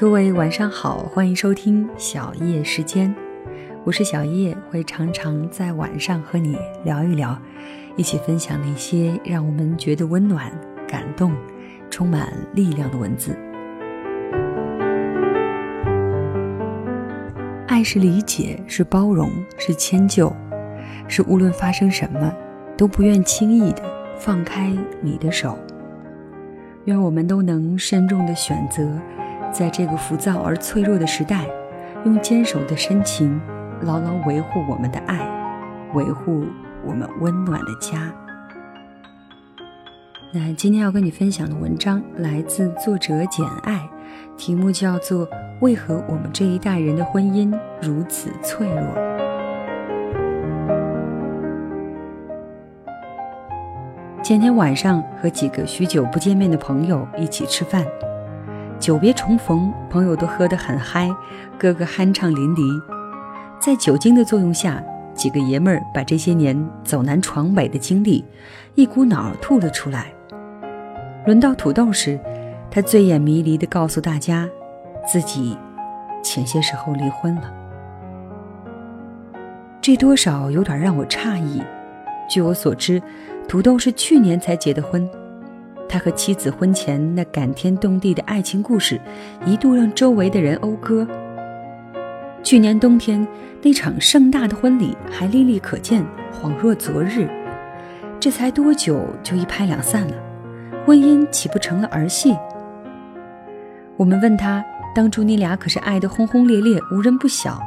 各位晚上好，欢迎收听小叶时间，我是小叶，会常常在晚上和你聊一聊，一起分享那些让我们觉得温暖、感动、充满力量的文字。爱是理解，是包容，是迁就，是无论发生什么，都不愿轻易的放开你的手。愿我们都能慎重的选择。在这个浮躁而脆弱的时代，用坚守的深情，牢牢维护我们的爱，维护我们温暖的家。那今天要跟你分享的文章来自作者简爱，题目叫做《为何我们这一代人的婚姻如此脆弱》。前天晚上和几个许久不见面的朋友一起吃饭。久别重逢，朋友都喝得很嗨，个个酣畅淋漓。在酒精的作用下，几个爷们儿把这些年走南闯北的经历一股脑儿吐了出来。轮到土豆时，他醉眼迷离地告诉大家，自己前些时候离婚了。这多少有点让我诧异。据我所知，土豆是去年才结的婚。他和妻子婚前那感天动地的爱情故事，一度让周围的人讴歌。去年冬天那场盛大的婚礼还历历可见，恍若昨日。这才多久就一拍两散了？婚姻岂不成了儿戏？我们问他，当初你俩可是爱得轰轰烈烈，无人不晓，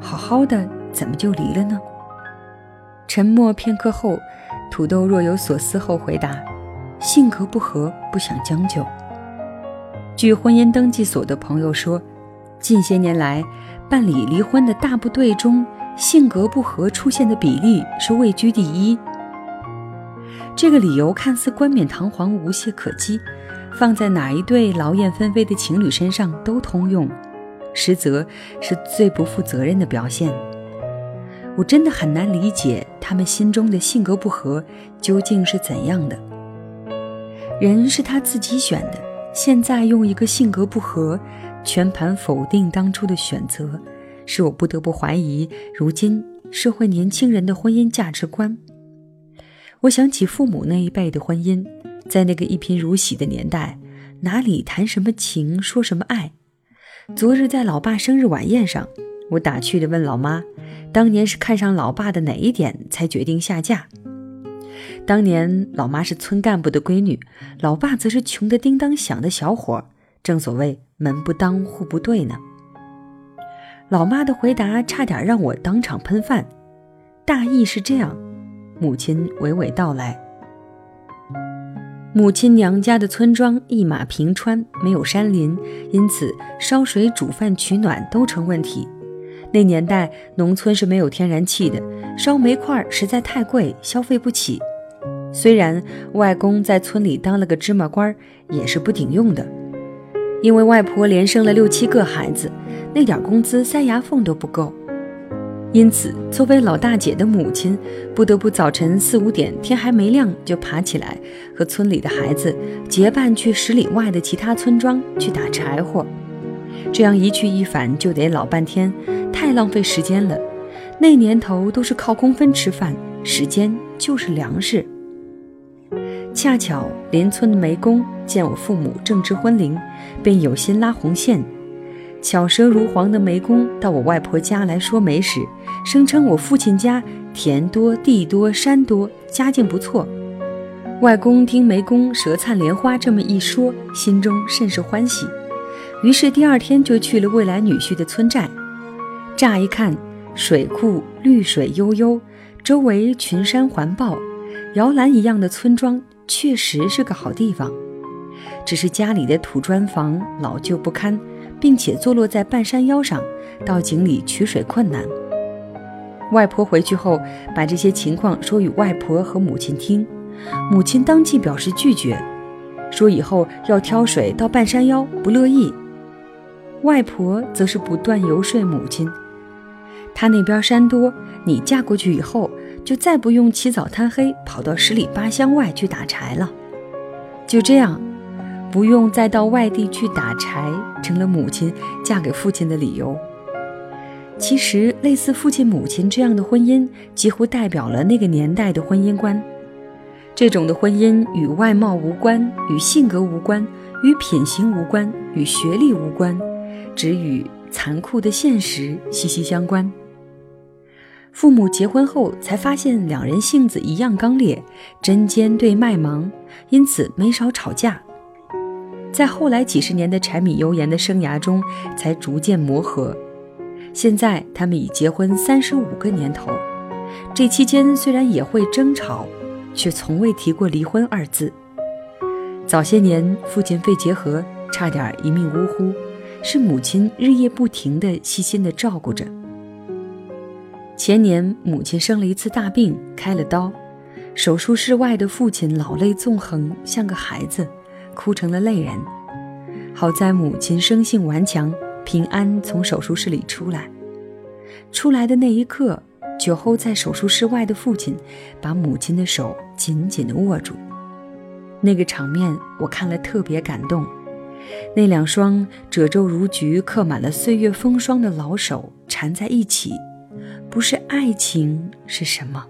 好好的怎么就离了呢？沉默片刻后，土豆若有所思后回答。性格不合，不想将就。据婚姻登记所的朋友说，近些年来办理离婚的大部队中，性格不合出现的比例是位居第一。这个理由看似冠冕堂皇、无懈可击，放在哪一对劳燕分飞的情侣身上都通用，实则是最不负责任的表现。我真的很难理解他们心中的性格不合究竟是怎样的。人是他自己选的，现在用一个性格不合，全盘否定当初的选择，使我不得不怀疑如今社会年轻人的婚姻价值观。我想起父母那一辈的婚姻，在那个一贫如洗的年代，哪里谈什么情，说什么爱？昨日在老爸生日晚宴上，我打趣地问老妈，当年是看上老爸的哪一点，才决定下嫁？当年老妈是村干部的闺女，老爸则是穷得叮当响的小伙，正所谓门不当户不对呢。老妈的回答差点让我当场喷饭，大意是这样：母亲娓娓道来，母亲娘家的村庄一马平川，没有山林，因此烧水煮饭取暖都成问题。那年代农村是没有天然气的，烧煤块实在太贵，消费不起。虽然外公在村里当了个芝麻官，也是不顶用的，因为外婆连生了六七个孩子，那点工资塞牙缝都不够。因此，作为老大姐的母亲，不得不早晨四五点天还没亮就爬起来，和村里的孩子结伴去十里外的其他村庄去打柴火。这样一去一返就得老半天，太浪费时间了。那年头都是靠工分吃饭，时间就是粮食。恰巧邻村的媒公见我父母正值婚龄，便有心拉红线。巧舌如簧的媒公到我外婆家来说媒时，声称我父亲家田多地多山多，家境不错。外公听媒公舌灿莲花这么一说，心中甚是欢喜，于是第二天就去了未来女婿的村寨。乍一看，水库绿水悠悠，周围群山环抱，摇篮一样的村庄。确实是个好地方，只是家里的土砖房老旧不堪，并且坐落在半山腰上，到井里取水困难。外婆回去后，把这些情况说与外婆和母亲听，母亲当即表示拒绝，说以后要挑水到半山腰不乐意。外婆则是不断游说母亲，她那边山多，你嫁过去以后。就再不用起早贪黑跑到十里八乡外去打柴了。就这样，不用再到外地去打柴，成了母亲嫁给父亲的理由。其实，类似父亲母亲这样的婚姻，几乎代表了那个年代的婚姻观。这种的婚姻与外貌无关，与性格无关，与品行无关，与学历无关，只与残酷的现实息息相关。父母结婚后才发现两人性子一样刚烈，针尖对麦芒，因此没少吵架。在后来几十年的柴米油盐的生涯中，才逐渐磨合。现在他们已结婚三十五个年头，这期间虽然也会争吵，却从未提过离婚二字。早些年父亲肺结核，差点一命呜呼，是母亲日夜不停地细心地照顾着。前年母亲生了一次大病，开了刀，手术室外的父亲老泪纵横，像个孩子，哭成了泪人。好在母亲生性顽强。平安从手术室里出来，出来的那一刻，酒后在手术室外的父亲把母亲的手紧紧地握住。那个场面我看了特别感动，那两双褶皱如菊、刻满了岁月风霜的老手缠在一起，不是爱情是什么？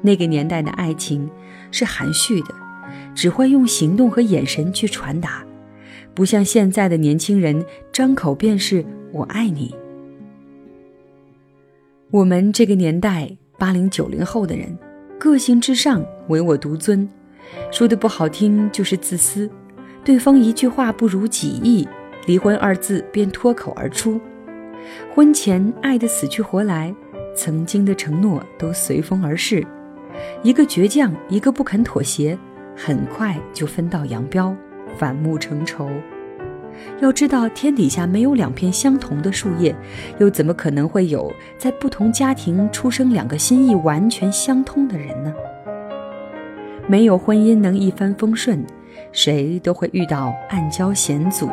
那个年代的爱情是含蓄的，只会用行动和眼神去传达。不像现在的年轻人，张口便是我爱你。我们这个年代，八零九零后的人，个性至上，唯我独尊，说的不好听就是自私。对方一句话不如己意，离婚二字便脱口而出。婚前爱得死去活来，曾经的承诺都随风而逝，一个倔强，一个不肯妥协，很快就分道扬镳。反目成仇。要知道，天底下没有两片相同的树叶，又怎么可能会有在不同家庭出生两个心意完全相通的人呢？没有婚姻能一帆风顺，谁都会遇到暗礁险阻。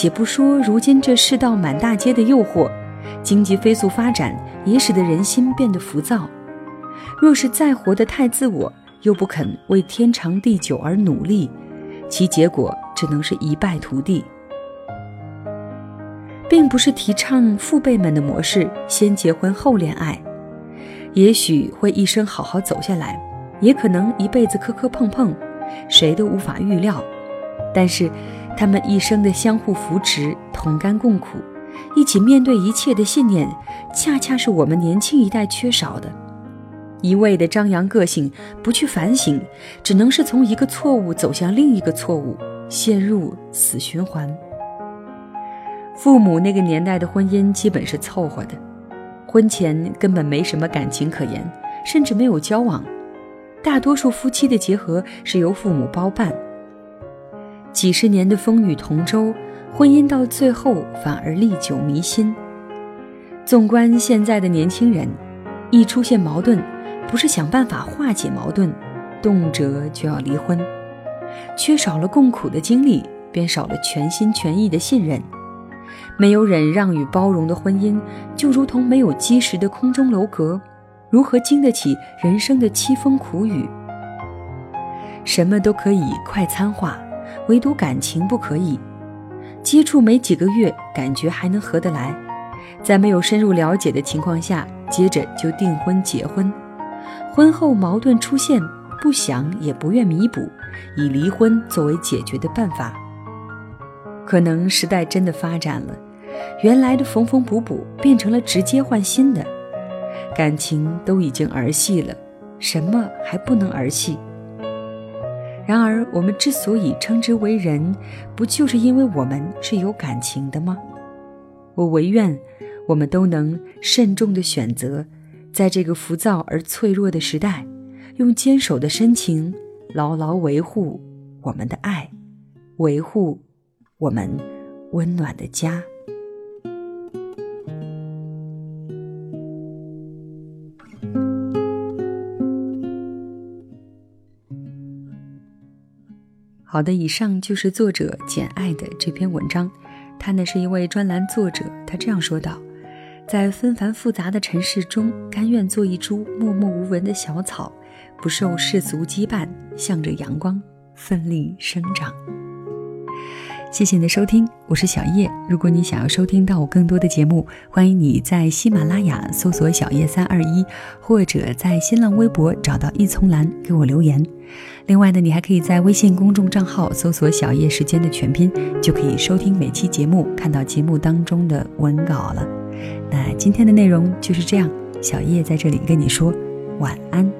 且不说如今这世道满大街的诱惑，经济飞速发展也使得人心变得浮躁。若是再活得太自我，又不肯为天长地久而努力。其结果只能是一败涂地，并不是提倡父辈们的模式，先结婚后恋爱，也许会一生好好走下来，也可能一辈子磕磕碰碰，谁都无法预料。但是，他们一生的相互扶持、同甘共苦、一起面对一切的信念，恰恰是我们年轻一代缺少的。一味的张扬个性，不去反省，只能是从一个错误走向另一个错误，陷入死循环。父母那个年代的婚姻基本是凑合的，婚前根本没什么感情可言，甚至没有交往。大多数夫妻的结合是由父母包办。几十年的风雨同舟，婚姻到最后反而历久弥新。纵观现在的年轻人，一出现矛盾。不是想办法化解矛盾，动辄就要离婚，缺少了共苦的经历，便少了全心全意的信任。没有忍让与包容的婚姻，就如同没有基石的空中楼阁，如何经得起人生的凄风苦雨？什么都可以快餐化，唯独感情不可以。接触没几个月，感觉还能合得来，在没有深入了解的情况下，接着就订婚结婚。婚后矛盾出现，不想也不愿弥补，以离婚作为解决的办法。可能时代真的发展了，原来的缝缝补补变成了直接换新的，感情都已经儿戏了，什么还不能儿戏？然而我们之所以称之为人，不就是因为我们是有感情的吗？我唯愿我们都能慎重的选择。在这个浮躁而脆弱的时代，用坚守的深情，牢牢维护我们的爱，维护我们温暖的家。好的，以上就是作者简爱的这篇文章。他呢是一位专栏作者，他这样说道。在纷繁复杂的尘世中，甘愿做一株默默无闻的小草，不受世俗羁绊，向着阳光奋力生长。谢谢你的收听，我是小叶。如果你想要收听到我更多的节目，欢迎你在喜马拉雅搜索“小叶三二一”，或者在新浪微博找到“一丛兰”给我留言。另外呢，你还可以在微信公众账号搜索“小叶时间”的全拼，就可以收听每期节目，看到节目当中的文稿了。那今天的内容就是这样，小叶在这里跟你说晚安。